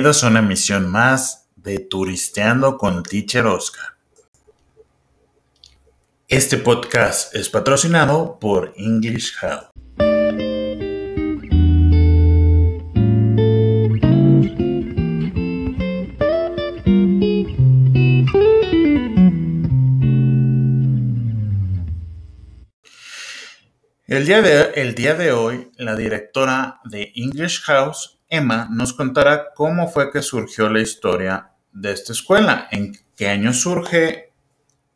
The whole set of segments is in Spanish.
Bienvenidos a una emisión más de Turisteando con Teacher Oscar. Este podcast es patrocinado por English Hub. El día, de, el día de hoy, la directora de English House, Emma, nos contará cómo fue que surgió la historia de esta escuela, en qué año surge,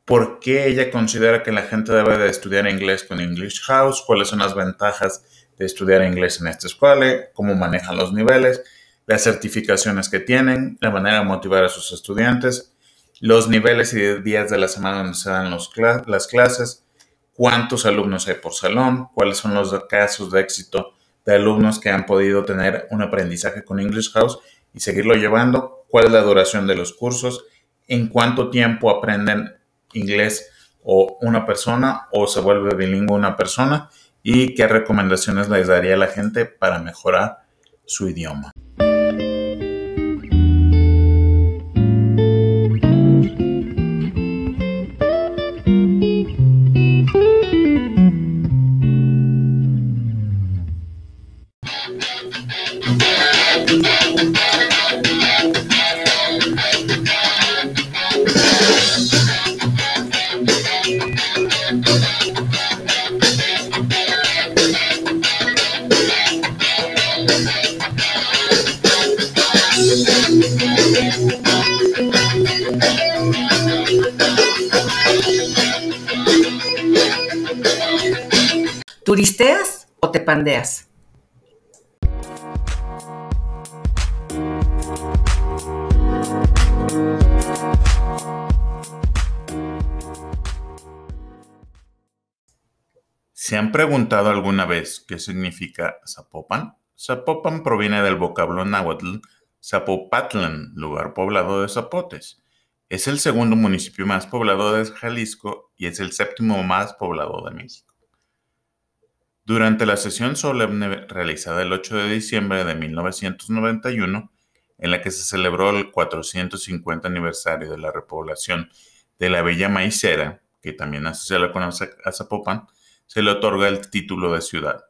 por qué ella considera que la gente debe de estudiar inglés con English House, cuáles son las ventajas de estudiar inglés en esta escuela, cómo manejan los niveles, las certificaciones que tienen, la manera de motivar a sus estudiantes, los niveles y días de la semana donde se dan las clases, cuántos alumnos hay por salón, cuáles son los casos de éxito de alumnos que han podido tener un aprendizaje con English House y seguirlo llevando, cuál es la duración de los cursos, en cuánto tiempo aprenden inglés o una persona o se vuelve bilingüe una persona y qué recomendaciones les daría la gente para mejorar su idioma. Te pandeas? ¿Se han preguntado alguna vez qué significa Zapopan? Zapopan proviene del vocablo náhuatl Zapopatlan, lugar poblado de zapotes. Es el segundo municipio más poblado de Jalisco y es el séptimo más poblado de México. Durante la sesión solemne realizada el 8 de diciembre de 1991, en la que se celebró el 450 aniversario de la repoblación de la Bella Maicera, que también se le conoce a Zapopan, se le otorga el título de ciudad.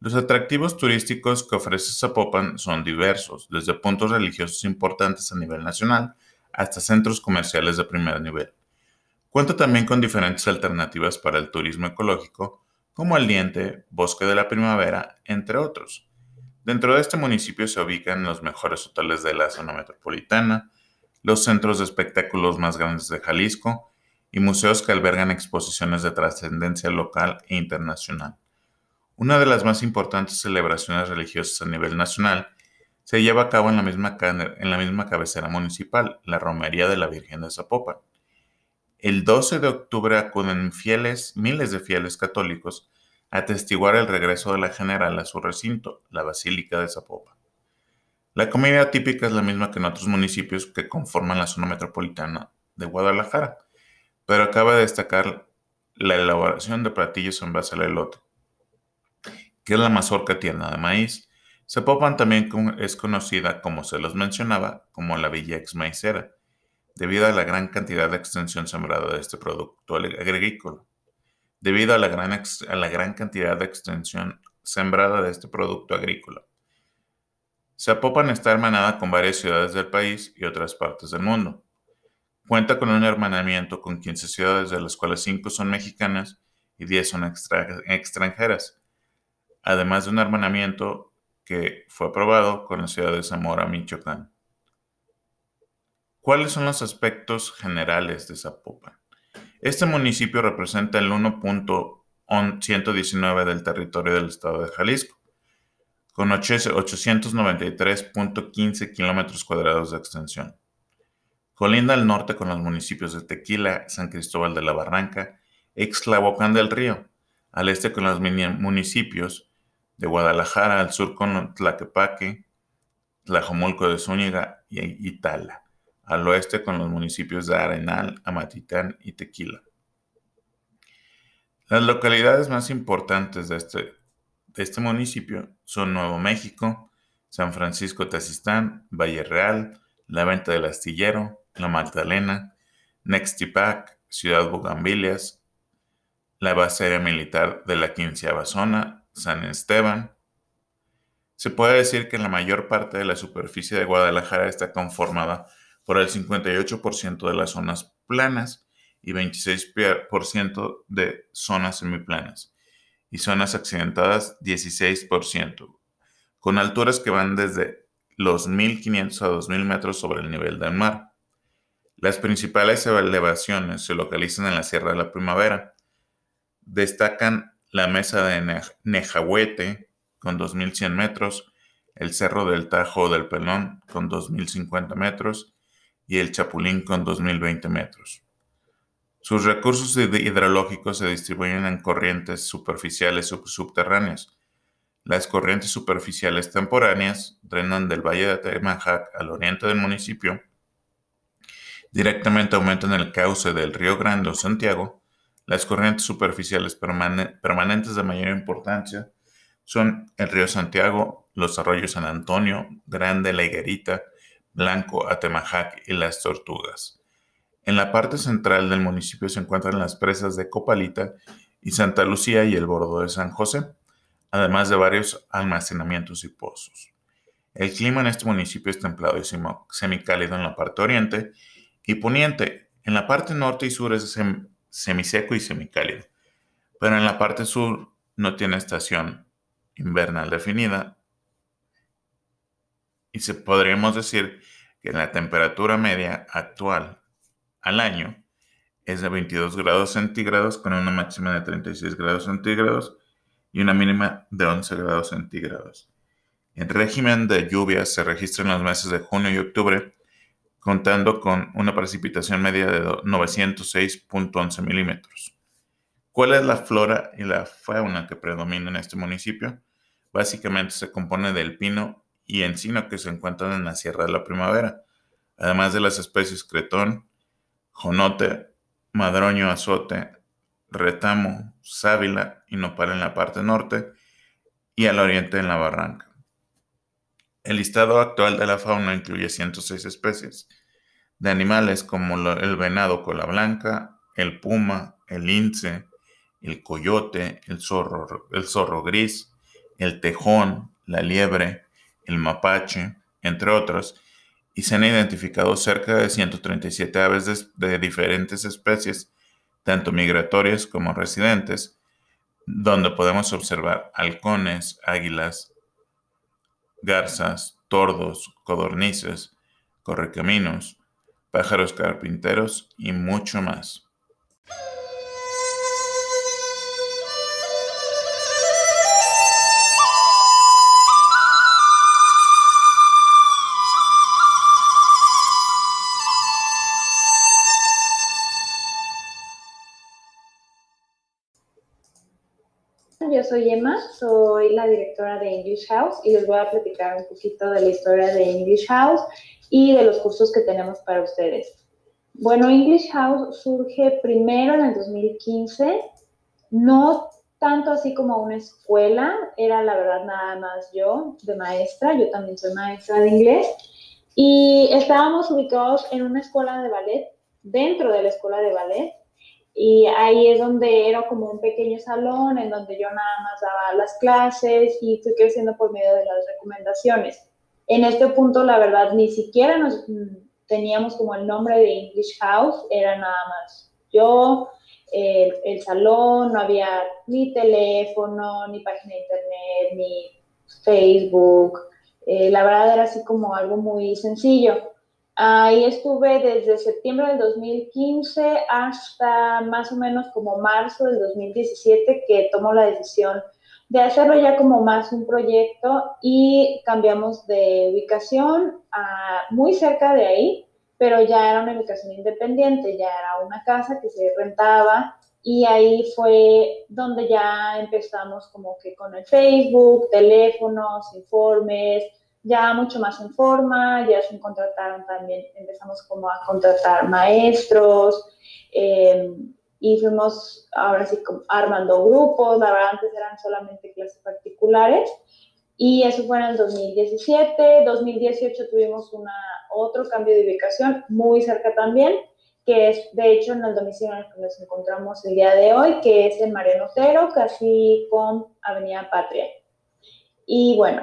Los atractivos turísticos que ofrece Zapopan son diversos, desde puntos religiosos importantes a nivel nacional hasta centros comerciales de primer nivel. Cuenta también con diferentes alternativas para el turismo ecológico, como el diente, bosque de la primavera, entre otros. Dentro de este municipio se ubican los mejores hoteles de la zona metropolitana, los centros de espectáculos más grandes de Jalisco y museos que albergan exposiciones de trascendencia local e internacional. Una de las más importantes celebraciones religiosas a nivel nacional se lleva a cabo en la misma, cabecera municipal, la Romería de la Virgen de Zapopan. El 12 de octubre acuden fieles, miles de fieles católicos a atestiguar el regreso de la general a su recinto, la Basílica de Zapopan. La comida típica es la misma que en otros municipios que conforman la zona metropolitana de Guadalajara pero acaba de destacar la elaboración de platillos en base al elote, que es la mazorca tierna de maíz. Zapopan también es conocida, como se los mencionaba, como la Villa Ex Maicera, debido a la gran cantidad de extensión sembrada de este producto agrícola. Debido a la gran, a la gran cantidad de extensión sembrada de este producto agrícola. Zapopan está hermanada con varias ciudades del país y otras partes del mundo. Cuenta con un hermanamiento con 15 ciudades, de las cuales 5 son mexicanas y 10 son extranjeras, además de un hermanamiento que fue aprobado con la ciudad de Zamora, Michoacán. ¿Cuáles son los aspectos generales de Zapopan? Este municipio representa el 1.119 del territorio del estado de Jalisco, con 893.15 kilómetros cuadrados de extensión. Colinda al norte con los municipios de Tequila, San Cristóbal de la Barranca, Extlahuacán del Río, al este con los municipios de Guadalajara, al sur con Tlaquepaque, Tlajomulco de Zúñiga y Itala, al oeste con los municipios de Arenal, Amatitán y Tequila. Las localidades más importantes de este, de este municipio son Nuevo México, San Francisco Tazistán, Valle Real, La Venta del Astillero, La Magdalena, Nextipac, Ciudad Bugambilias, la base aérea militar de la quinceava zona, San Esteban. Se puede decir que la mayor parte de la superficie de Guadalajara está conformada por el 58% de las zonas planas y 26% de zonas semiplanas y zonas accidentadas 16%, con alturas que van desde los 1.500 a 2.000 metros sobre el nivel del mar. Las principales elevaciones se localizan en la Sierra de la Primavera. Destacan la Mesa de Nejahuete con 2.100 metros, el Cerro del Tajo del Pelón con 2.050 metros y el Chapulín con 2.020 metros. Sus recursos hidrológicos se distribuyen en corrientes superficiales subterráneas. Las corrientes superficiales temporáneas drenan del valle de Temajac al oriente del municipio Directamente aumentan el cauce del río Grande o Santiago. Las corrientes superficiales permanentes de mayor importancia son el río Santiago, los arroyos San Antonio, Grande, La Higuerita, Blanco, Atemajac y Las Tortugas. En la parte central del municipio se encuentran las presas de Copalita y Santa Lucía y el bordo de San José, además de varios almacenamientos y pozos. El clima en este municipio es templado y semicálido en la parte oriente y poniente. En la parte norte y sur es semiseco y semicálido, pero en la parte sur no tiene estación invernal definida. Y se podríamos decir que la temperatura media actual al año es de 22 grados centígrados con una máxima de 36 grados centígrados y una mínima de 11 grados centígrados. El régimen de lluvias se registra en los meses de junio y octubre contando con una precipitación media de 906.11 milímetros. ¿Cuál es la flora y la fauna que predomina en este municipio? Básicamente se compone del pino y encino que se encuentran en la Sierra de la Primavera, además de las especies cretón, jonote, madroño azote, retamo, sábila y nopal en la parte norte y al oriente en la barranca. El listado actual de la fauna incluye 106 especies de animales como el venado cola blanca, el puma, el lince, el coyote, el zorro, el zorro gris, el tejón, la liebre, el mapache, entre otros, y se han identificado cerca de 137 aves de, de diferentes especies, tanto migratorias como residentes, donde podemos observar halcones, águilas, garzas, tordos, codornices, correcaminos, pájaros carpinteros y mucho más. Soy Emma, soy la directora de English House y les voy a platicar un poquito de la historia de English House y de los cursos que tenemos para ustedes. Bueno, English House surge primero en el 2015, no tanto así como una escuela, era la verdad nada más yo de maestra, yo también soy maestra de inglés, y estábamos ubicados en una escuela de ballet, dentro de la escuela de ballet, y ahí es donde era como un pequeño salón en donde yo nada más daba las clases y fui creciendo por medio de las recomendaciones. En este punto, la verdad, ni siquiera nos mm, teníamos como el nombre de English House, era nada más yo, el, salón, no había ni teléfono, ni página de internet, ni Facebook. Eh, la verdad era así como algo muy sencillo. Ahí estuve desde septiembre del 2015 hasta más o menos como marzo del 2017 que tomó la decisión de hacerlo ya como más un proyecto y cambiamos de ubicación a muy cerca de ahí, pero ya era una ubicación independiente, ya era una casa que se rentaba y ahí fue donde ya empezamos como que con el Facebook, teléfonos, informes, ya mucho más en forma, ya se contrataron también, empezamos como a contratar maestros, eh, y fuimos ahora sí armando grupos, la verdad antes eran solamente clases particulares Y eso fue en el 2017. 2018 tuvimos una, otro cambio de ubicación muy cerca también, que es de hecho en el domicilio en el que nos encontramos el día de hoy, que es en Mariano Otero, casi con Avenida Patria. Y bueno,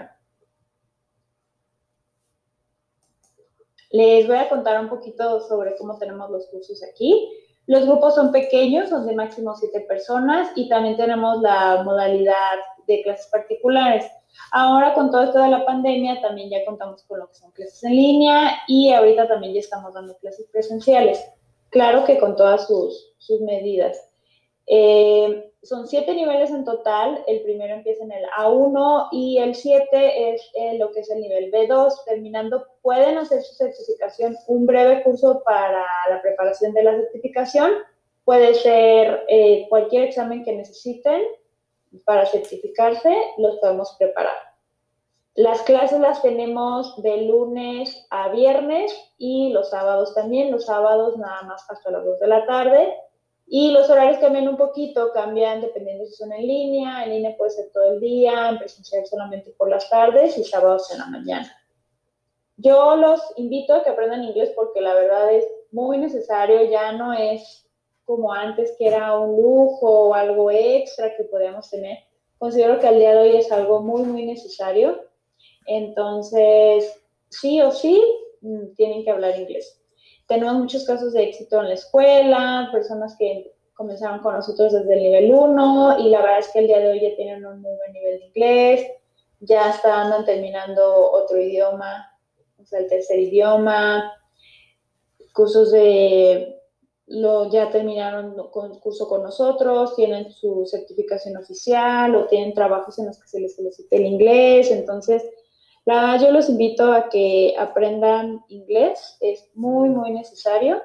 les voy a contar un poquito sobre cómo tenemos los cursos aquí. Los grupos son pequeños, son de máximo siete personas y también tenemos la modalidad de clases particulares. Ahora con todo esto de la pandemia también ya contamos con lo que son clases en línea y ahorita también ya estamos dando clases presenciales. Claro que con todas sus, medidas. Eh, son siete niveles en total. El primero empieza en el A1 y el 7 es eh, lo que es el nivel B2. Terminando, pueden hacer su certificación, un breve curso para la preparación de la certificación. Puede ser eh, cualquier examen que necesiten para certificarse, los podemos preparar. Las clases las tenemos de lunes a viernes y los sábados también. Los sábados nada más hasta las 2 de la tarde y los horarios cambian un poquito, cambian dependiendo si son en línea, en línea puede ser todo el día, en presencial solamente por las tardes y sábados en la mañana. Yo los invito a que aprendan inglés porque la verdad es muy necesario, ya no es como antes que era un lujo o algo extra que podíamos tener. Considero que al día de hoy es algo muy, muy necesario. Entonces, sí o sí, mm, tienen que hablar inglés. Tenemos muchos casos de éxito en la escuela, personas que comenzaron con nosotros desde el nivel 1 y la verdad es que el día de hoy ya tienen un muy buen nivel de inglés, ya están terminando otro idioma, o sea, el tercer idioma, cursos de, lo, ya terminaron con curso con nosotros, tienen su certificación oficial o tienen trabajos en los que se les solicita el inglés, entonces la yo los invito a que aprendan inglés, es muy, muy necesario.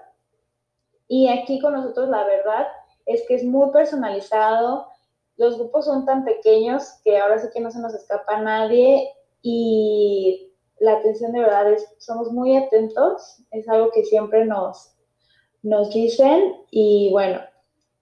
Y aquí con nosotros la verdad es que es muy personalizado. Los grupos son tan pequeños que ahora sí que no se nos escapa nadie y la atención de verdad es, somos muy atentos, es algo que siempre nos, nos dicen y bueno,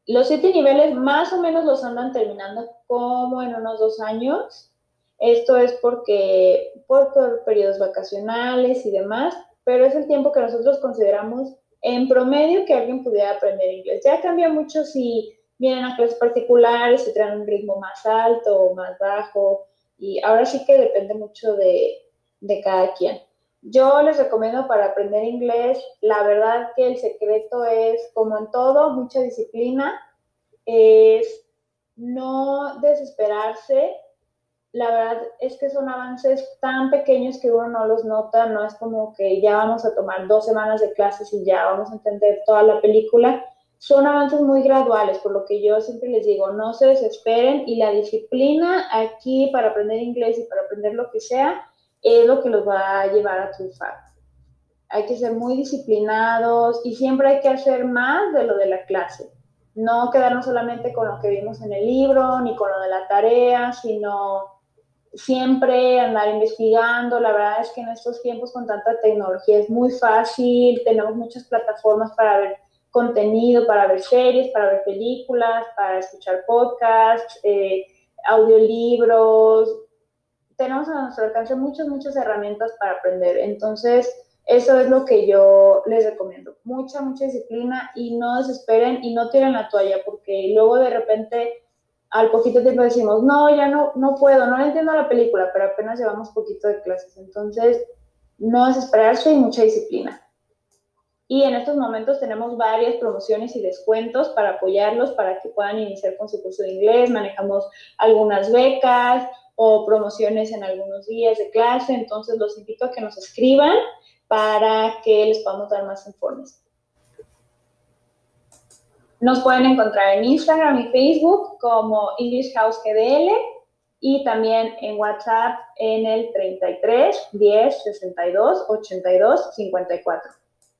los siete niveles más o menos los andan terminando como en unos dos años esto es porque por, periodos vacacionales y demás, pero es el tiempo que nosotros consideramos en promedio que alguien pudiera aprender inglés. Ya cambia mucho si vienen a clases particulares, si traen un ritmo más alto o más bajo, y ahora sí que depende mucho de, de cada quien. Yo les recomiendo para aprender inglés, la verdad que el secreto es, como en todo, mucha disciplina, es no desesperarse, la verdad es que son avances tan pequeños que uno no los nota, no es como que ya vamos a tomar dos semanas de clases y ya vamos a entender toda la película. Son avances muy graduales, por lo que yo siempre les digo, no se desesperen y la disciplina aquí para aprender inglés y para aprender lo que sea es lo que los va a llevar a triunfar. Hay que ser muy disciplinados y siempre hay que hacer más de lo de la clase. No quedarnos solamente con lo que vimos en el libro ni con lo de la tarea, sino siempre andar investigando. La verdad es que en estos tiempos con tanta tecnología es muy fácil, tenemos muchas plataformas para ver contenido, para ver series, para ver películas, para escuchar podcasts, eh, audiolibros. Tenemos a nuestro alcance muchas, muchas herramientas para aprender. Entonces, eso es lo que yo les recomiendo. Mucha, mucha disciplina y no desesperen y no tiren la toalla porque luego de repente al poquito tiempo decimos, no, ya no, no puedo, no entiendo la película, pero apenas llevamos poquito de clases. Entonces, no desesperarse y mucha disciplina. Y en estos momentos tenemos varias promociones y descuentos para apoyarlos, para que puedan iniciar con su curso de inglés. Manejamos algunas becas o promociones en algunos días de clase. Entonces, los invito a que nos escriban para que les podamos dar más informes. Nos pueden encontrar en Instagram y Facebook como English House GDL y también en WhatsApp en el 33 10 62 82 54.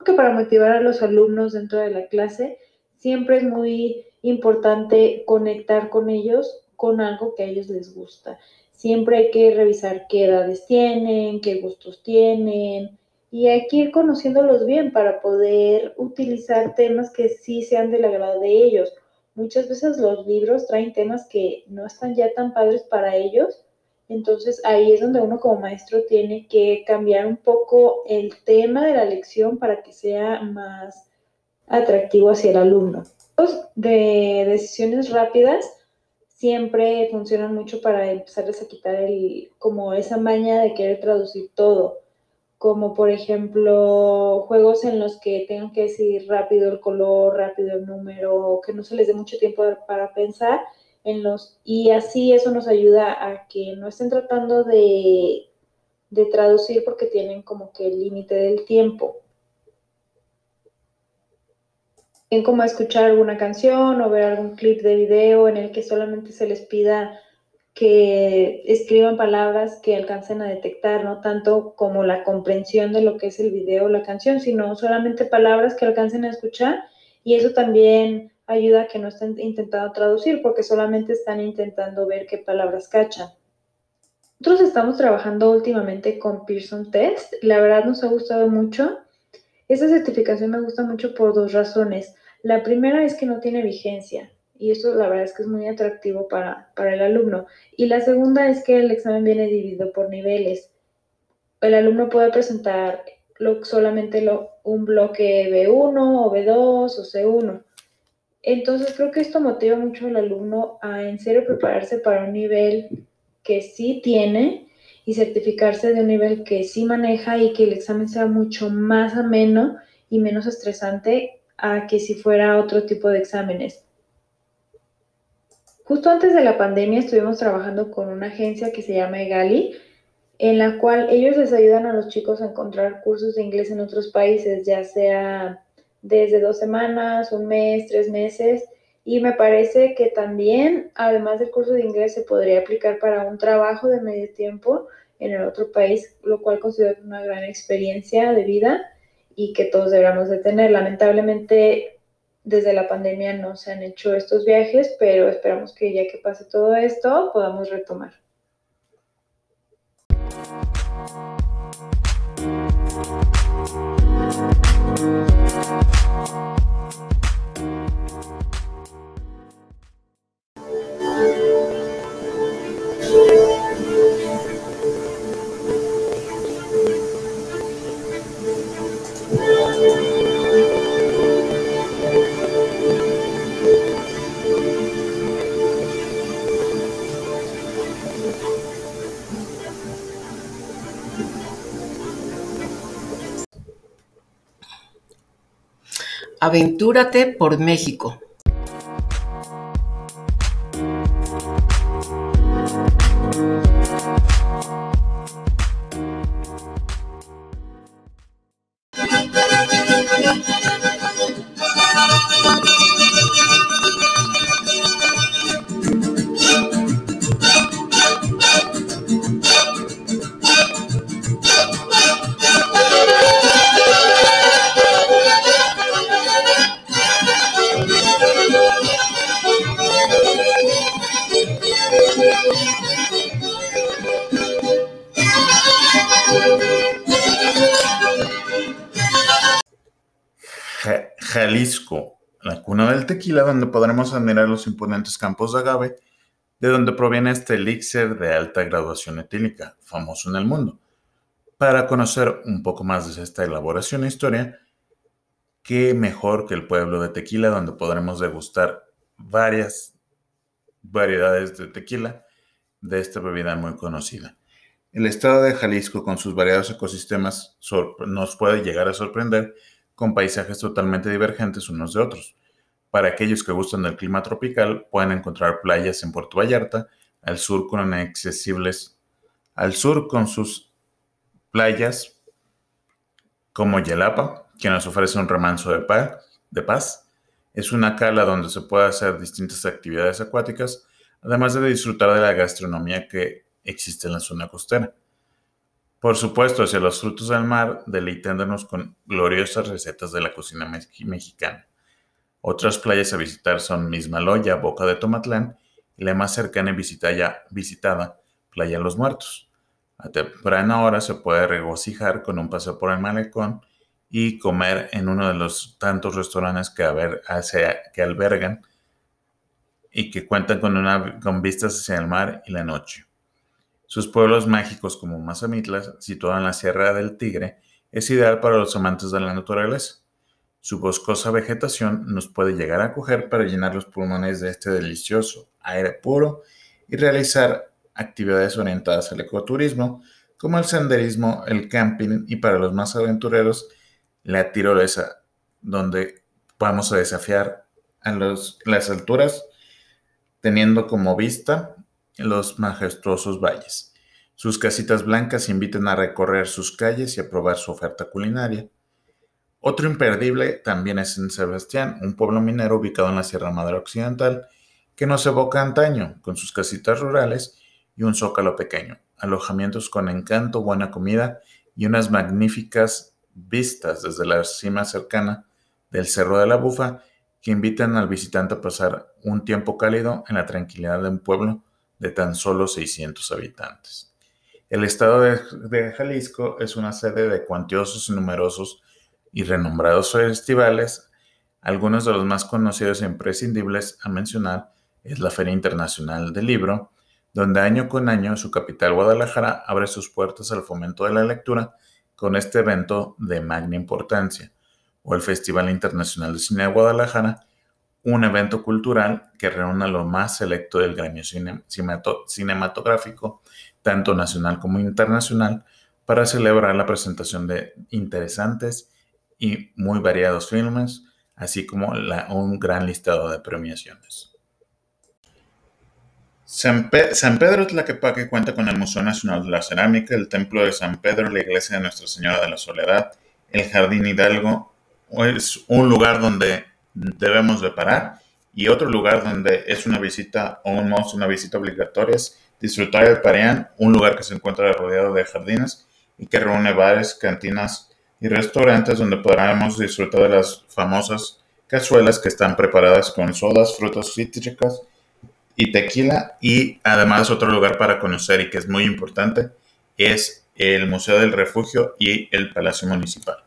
Que para motivar a los alumnos dentro de la clase siempre es muy importante conectar con ellos con algo que a ellos les gusta. Siempre hay que revisar qué edades tienen, qué gustos tienen, y hay que ir conociéndolos bien para poder utilizar temas que sí sean del agrado de ellos. Muchas veces los libros traen temas que no están ya tan padres para ellos Entonces ahí es donde uno como maestro tiene que cambiar un poco el tema de la lección para que sea más atractivo hacia el alumno. De decisiones rápidas siempre funcionan mucho para empezarles a quitar el, como esa maña de querer traducir todo como por ejemplo juegos en los que tengan que decir rápido el color, rápido el número, que no se les dé mucho tiempo para pensar en los y así eso nos ayuda a que no estén tratando de, de traducir porque tienen como que el límite del tiempo. Tienen como escuchar alguna canción o ver algún clip de video en el que solamente se les pida que escriban palabras que alcancen a detectar, no tanto como la comprensión de lo que es el video o la canción, sino solamente palabras que alcancen a escuchar y eso también ayuda a que no estén intentando traducir porque solamente están intentando ver qué palabras cachan. Nosotros estamos trabajando últimamente con Pearson Test, la verdad nos ha gustado mucho. Esta certificación me gusta mucho por dos razones. La primera es que no tiene vigencia, y eso la verdad es que es muy atractivo para, el alumno. Y la segunda es que el examen viene dividido por niveles. El alumno puede presentar solamente lo, un bloque B1 o B2 o C1. Entonces creo que esto motiva mucho al alumno a en serio prepararse para un nivel que sí tiene y certificarse de un nivel que sí maneja y que el examen sea mucho más ameno y menos estresante a que si fuera otro tipo de exámenes. Justo antes de la pandemia estuvimos trabajando con una agencia que se llama Egali, en la cual ellos les ayudan a los chicos a encontrar cursos de inglés en otros países, ya sea desde dos semanas, un mes, tres meses. Y me parece que también, además del curso de inglés, se podría aplicar para un trabajo de medio tiempo en el otro país, lo cual considero una gran experiencia de vida y que todos deberíamos de tener. Lamentablemente desde la pandemia no se han hecho estos viajes, pero esperamos que ya que pase todo esto podamos retomar. Aventúrate por México. La cuna del tequila, donde podremos admirar los imponentes campos de agave, de donde proviene este elixir de alta graduación etílica, famoso en el mundo. Para conocer un poco más de esta elaboración e historia, qué mejor que el pueblo de Tequila, donde podremos degustar varias variedades de tequila de esta bebida muy conocida. El estado de Jalisco, con sus variados ecosistemas, nos puede llegar a sorprender con paisajes totalmente divergentes unos de otros. Para aquellos que gustan del clima tropical, pueden encontrar playas en Puerto Vallarta, al sur con inaccesibles, al sur con sus playas como Yelapa, que nos ofrece un remanso de paz, de paz. Es una cala donde se puede hacer distintas actividades acuáticas, además de disfrutar de la gastronomía que existe en la zona costera. Por supuesto, hacia los frutos del mar, deleitándonos con gloriosas recetas de la cocina mexicana. Otras playas a visitar son Mismaloya, Boca de Tomatlán y la más cercana y visitada, Playa Los Muertos. A temprana hora se puede regocijar con un paseo por el malecón y comer en uno de los tantos restaurantes que, que albergan y que cuentan con, una, con vistas hacia el mar y la noche. Sus pueblos mágicos como Mazamitla, situado en la Sierra del Tigre, es ideal para los amantes de la naturaleza. Su boscosa vegetación nos puede llegar a acoger para llenar los pulmones de este delicioso aire puro y realizar actividades orientadas al ecoturismo, como el senderismo, el camping y para los más aventureros, la tirolesa, donde vamos a desafiar a las alturas teniendo como vista los majestuosos valles. Sus casitas blancas invitan a recorrer sus calles y a probar su oferta culinaria. Otro imperdible también es en Sebastián, un pueblo minero ubicado en la Sierra Madre Occidental, que nos evoca antaño, con sus casitas rurales y un zócalo pequeño, alojamientos con encanto, buena comida y unas magníficas vistas desde la cima cercana del Cerro de la Bufa que invitan al visitante a pasar un tiempo cálido en la tranquilidad de un pueblo de tan solo 600 habitantes. El estado de, Jalisco es una sede de cuantiosos numerosos y renombrados festivales. Algunos de los más conocidos e imprescindibles a mencionar es la Feria Internacional del Libro, donde año con año su capital Guadalajara abre sus puertas al fomento de la lectura con este evento de magna importancia, o el Festival Internacional de Cine de Guadalajara, un evento cultural que reúne a lo más selecto del gremio cinematográfico, tanto nacional como internacional, para celebrar la presentación de interesantes y muy variados filmes, así como un gran listado de premiaciones. San, Pedro Tlaquepaque cuenta con el Museo Nacional de la Cerámica, el Templo de San Pedro, la Iglesia de Nuestra Señora de la Soledad, el Jardín Hidalgo, es un lugar donde debemos de parar y otro lugar donde es una visita o un una visita obligatoria es disfrutar el Pareán, un lugar que se encuentra rodeado de jardines y que reúne bares, cantinas y restaurantes donde podremos disfrutar de las famosas cazuelas que están preparadas con sodas, frutas cítricas y tequila. Y además otro lugar para conocer y que es muy importante es el Museo del Refugio y el Palacio Municipal.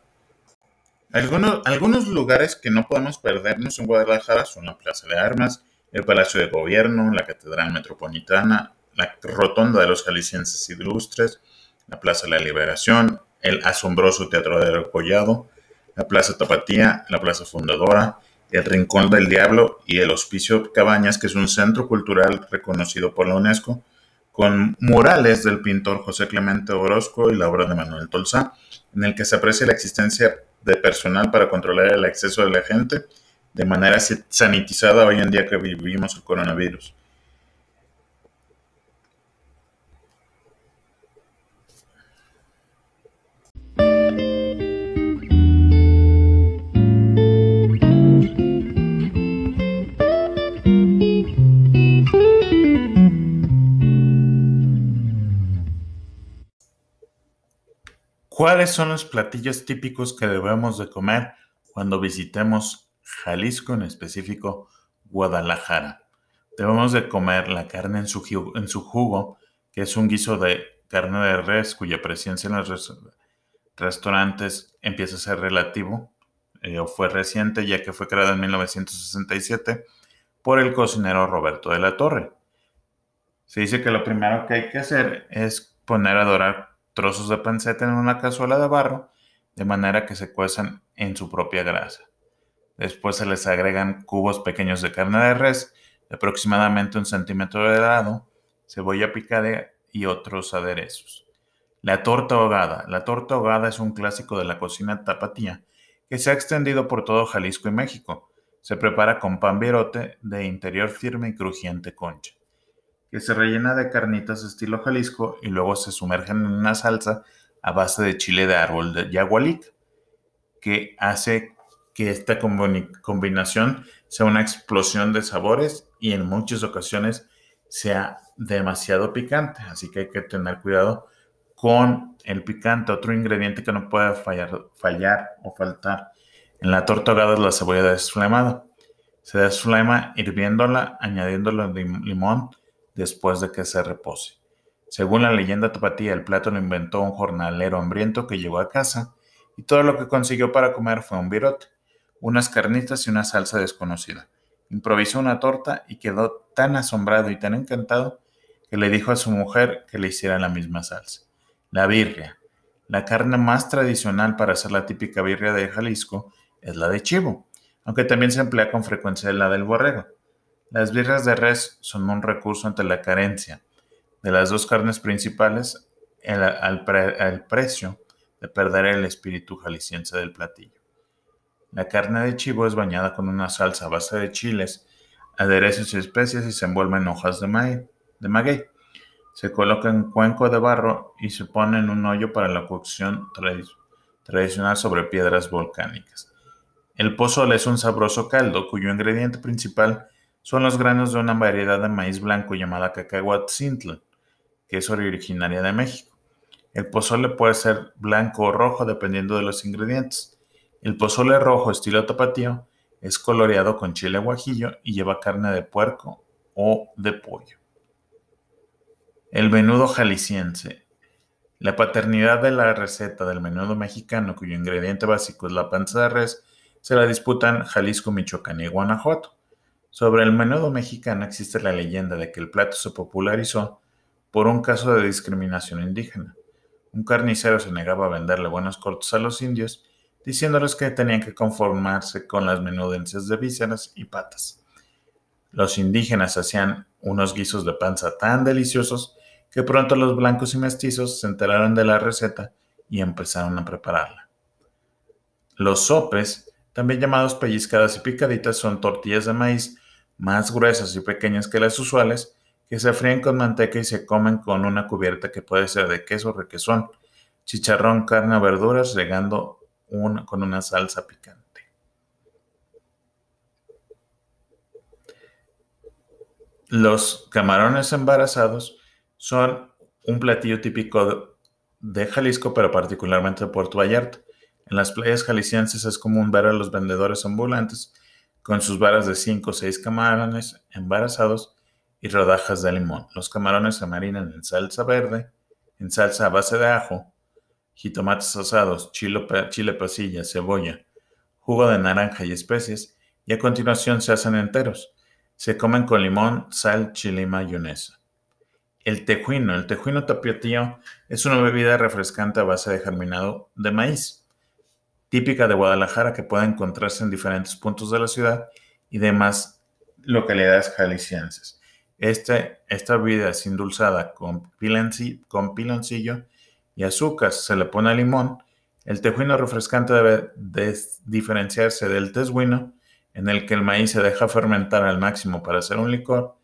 Algunos, algunos lugares que no podemos perdernos en Guadalajara son la Plaza de Armas, el Palacio de Gobierno, la Catedral Metropolitana, la Rotonda de los Jaliscienses Ilustres, la Plaza de la Liberación, el asombroso Teatro del Collado, la Plaza Tapatía, la Plaza Fundadora, el Rincón del Diablo y el Hospicio Cabañas, que es un centro cultural reconocido por la UNESCO, con murales del pintor José Clemente Orozco y la obra de Manuel Tolsá, en el que se aprecia la existencia de personal para controlar el acceso de la gente de manera sanitizada hoy en día que vivimos el coronavirus. ¿Cuáles son los platillos típicos que debemos de comer cuando visitemos Jalisco, en específico Guadalajara? Debemos de comer la carne en su, jugo, que es un guiso de carne de res cuya presencia en los restaurantes empieza a ser relativo eh, o fue reciente ya que fue creado en 1967 por el cocinero Roberto de la Torre. Se dice que lo primero que hay que hacer es poner a dorar trozos de panceta en una cazuela de barro de manera que se cuezan en su propia grasa. Después se les agregan cubos pequeños de carne de res de aproximadamente un centímetro de lado, cebolla picada y otros aderezos. La torta ahogada. La torta ahogada es un clásico de la cocina tapatía que se ha extendido por todo Jalisco y México. Se prepara con pan virote de interior firme y crujiente concha que se rellena de carnitas estilo Jalisco y luego se sumergen en una salsa a base de chile de árbol de yagualic, que hace que esta combinación sea una explosión de sabores y en muchas ocasiones sea demasiado picante. Así que hay que tener cuidado con el picante. Otro ingrediente que no puede fallar, fallar o faltar en la torta ahogada la cebolla desflemada. Se desflema hirviéndola, añadiéndole limón, después de que se repose. Según la leyenda tapatía, el plato lo inventó un jornalero hambriento que llegó a casa y todo lo que consiguió para comer fue un virote, unas carnitas y una salsa desconocida. Improvisó una torta y quedó tan asombrado y tan encantado que le dijo a su mujer que le hiciera la misma salsa. La birria. La carne más tradicional para hacer la típica birria de Jalisco es la de chivo, aunque también se emplea con frecuencia la del borrego. Las birrias de res son un recurso ante la carencia de las dos carnes principales al, precio de perder el espíritu jalisciense del platillo. La carne de chivo es bañada con una salsa a base de chiles, aderezos y especias y se envuelve en hojas de, maguey. Se coloca en cuenco de barro y se pone en un hoyo para la cocción tradicional sobre piedras volcánicas. El pozole es un sabroso caldo cuyo ingrediente principal son los granos de una variedad de maíz blanco llamada cacahuatzintla, que es originaria de México. El pozole puede ser blanco o rojo dependiendo de los ingredientes. El pozole rojo estilo tapatío es coloreado con chile guajillo y lleva carne de puerco o de pollo. El menudo jalisciense. La paternidad de la receta del menudo mexicano, cuyo ingrediente básico es la panza de res, se la disputan Jalisco, Michoacán y Guanajuato. Sobre el menudo mexicano existe la leyenda de que el plato se popularizó por un caso de discriminación indígena. Un carnicero se negaba a venderle buenos cortos a los indios diciéndoles que tenían que conformarse con las menudencias de vísceras y patas. Los indígenas hacían unos guisos de panza tan deliciosos que pronto los blancos y mestizos se enteraron de la receta y empezaron a prepararla. Los sopes, también llamados pellizcadas y picaditas, son tortillas de maíz más gruesas y pequeñas que las usuales, que se fríen con manteca y se comen con una cubierta que puede ser de queso requesón, chicharrón, carne o verduras, regando con una salsa picante. Los camarones embarazados son un platillo típico de Jalisco, pero particularmente de Puerto Vallarta. En las playas jaliscienses es común ver a los vendedores ambulantes con sus varas de 5 o 6 camarones embarazados y rodajas de limón. Los camarones se marinan en salsa verde, en salsa a base de ajo, jitomates asados, chile, pasilla, cebolla, jugo de naranja y especies, y a continuación se hacen enteros. Se comen con limón, sal, chile y mayonesa. El tejuino. El tejuino tapiotío es una bebida refrescante a base de germinado de maíz, típica de Guadalajara que puede encontrarse en diferentes puntos de la ciudad y demás localidades jaliscienses. Este, esta bebida es indulzada con, piloncillo y azúcar, se le pone limón. El tejuino refrescante debe diferenciarse del tejuino, en el que el maíz se deja fermentar al máximo para hacer un licor.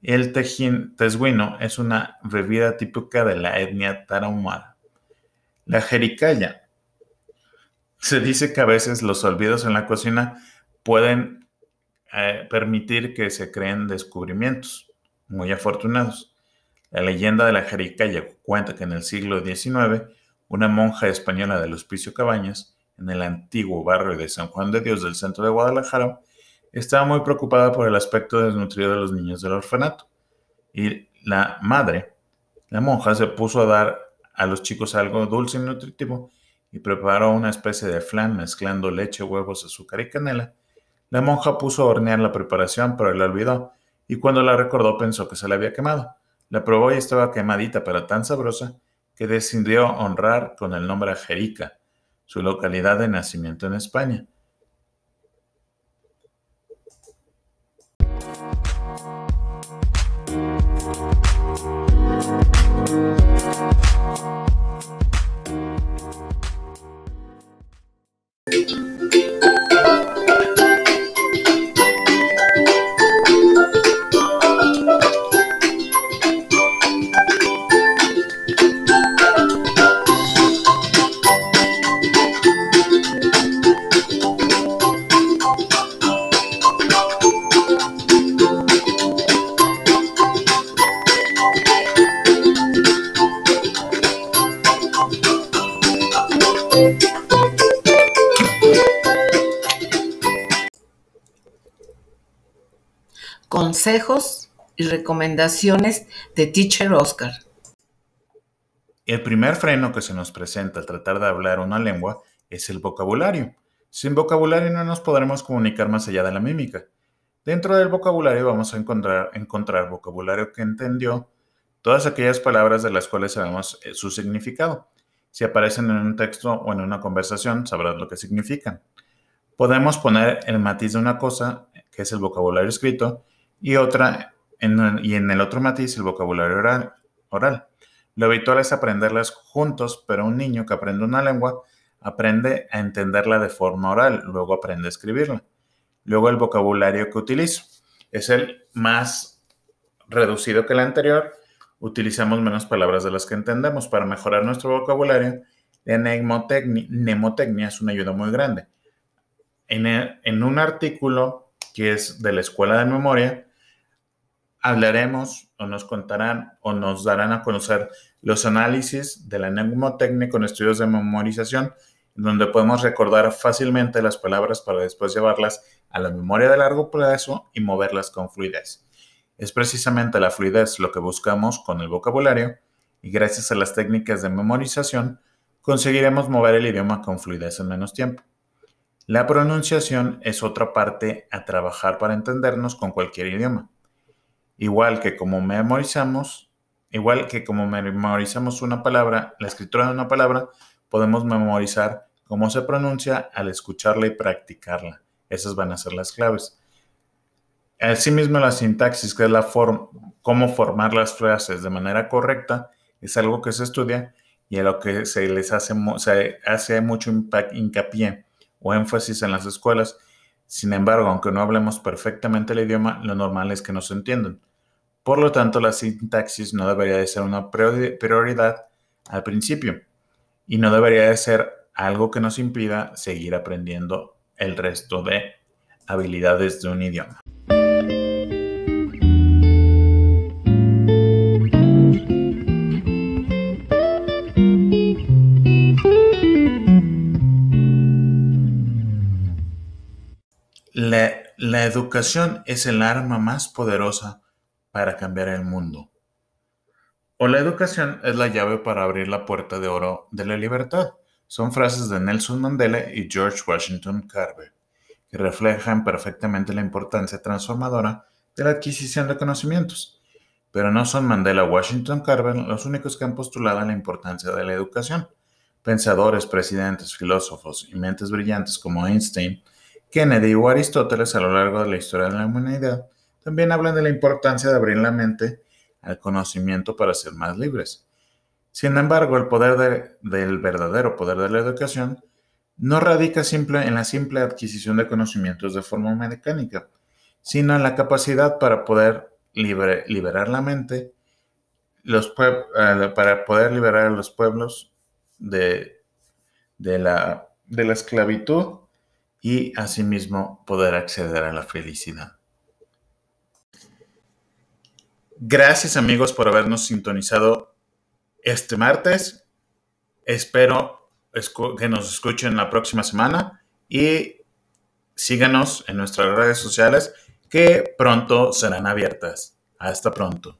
El tejuino es una bebida típica de la etnia tarahumara. La jericaya. Se dice que a veces los olvidos en la cocina pueden eh, permitir que se creen descubrimientos muy afortunados. La leyenda de la Jericaya cuenta que en el siglo XIX, una monja española del Hospicio Cabañas, en el antiguo barrio de San Juan de Dios del centro de Guadalajara, estaba muy preocupada por el aspecto desnutrido de los niños del orfanato. Y la madre, la monja, se puso a dar a los chicos algo dulce y nutritivo y preparó una especie de flan mezclando leche, huevos, azúcar y canela. La monja puso a hornear la preparación, pero la olvidó, y cuando la recordó pensó que se la había quemado. La probó y estaba quemadita, pero tan sabrosa que decidió honrar con el nombre a Jerica, su localidad de nacimiento en España. Y recomendaciones de Teacher Oscar. El primer freno que se nos presenta al tratar de hablar una lengua es el vocabulario. Sin vocabulario no nos podremos comunicar más allá de la mímica. Dentro del vocabulario vamos a encontrar, encontrar vocabulario que entendió todas aquellas palabras de las cuales sabemos eh, su significado. Si aparecen en un texto o en una conversación, sabrás lo que significan. Podemos poner el matiz de una cosa, que es el vocabulario escrito, y otra y en el otro matiz el vocabulario oral, oral. Lo habitual es aprenderlas juntos, pero un niño que aprende una lengua aprende a entenderla de forma oral, luego aprende a escribirla. Luego el vocabulario que utilizo es el más reducido que el anterior. Utilizamos menos palabras de las que entendemos. Para mejorar nuestro vocabulario, la mnemotecnia es una ayuda muy grande. En, en un artículo que es de la Escuela de Memoria, hablaremos o nos contarán o nos darán a conocer los análisis de la mnemotecnia con estudios de memorización donde podemos recordar fácilmente las palabras para después llevarlas a la memoria de largo plazo y moverlas con fluidez. Es precisamente la fluidez lo que buscamos con el vocabulario y gracias a las técnicas de memorización conseguiremos mover el idioma con fluidez en menos tiempo. La pronunciación es otra parte a trabajar para entendernos con cualquier idioma. Igual que como memorizamos, igual que como memorizamos una palabra, la escritura de una palabra, podemos memorizar cómo se pronuncia al escucharla y practicarla. Esas van a ser las claves. Asimismo, la sintaxis, que es la forma, cómo formar las frases de manera correcta, es algo que se estudia y a lo que se les hace, se hace mucho hincapié o énfasis en las escuelas. Sin embargo, aunque no hablemos perfectamente el idioma, lo normal es que no se entiendan. Por lo tanto, la sintaxis no debería de ser una prioridad al principio y no debería de ser algo que nos impida seguir aprendiendo el resto de habilidades de un idioma. La, la, educación es el arma más poderosa para cambiar el mundo. O la educación es la llave para abrir la puerta de oro de la libertad. Son frases de Nelson Mandela y George Washington Carver, que reflejan perfectamente la importancia transformadora de la adquisición de conocimientos. Pero no son Mandela o Washington Carver los únicos que han postulado la importancia de la educación. Pensadores, presidentes, filósofos y mentes brillantes como Einstein, Kennedy o Aristóteles a lo largo de la historia de la humanidad también hablan de la importancia de abrir la mente al conocimiento para ser más libres. Sin embargo, el poder del verdadero poder de la educación no radica simple, en la simple adquisición de conocimientos de forma mecánica, sino en la capacidad para poder liberar la mente, los para poder liberar a los pueblos de la esclavitud y asimismo poder acceder a la felicidad. Gracias amigos por habernos sintonizado este martes. Espero que nos escuchen la próxima semana y síganos en nuestras redes sociales que pronto serán abiertas. Hasta pronto.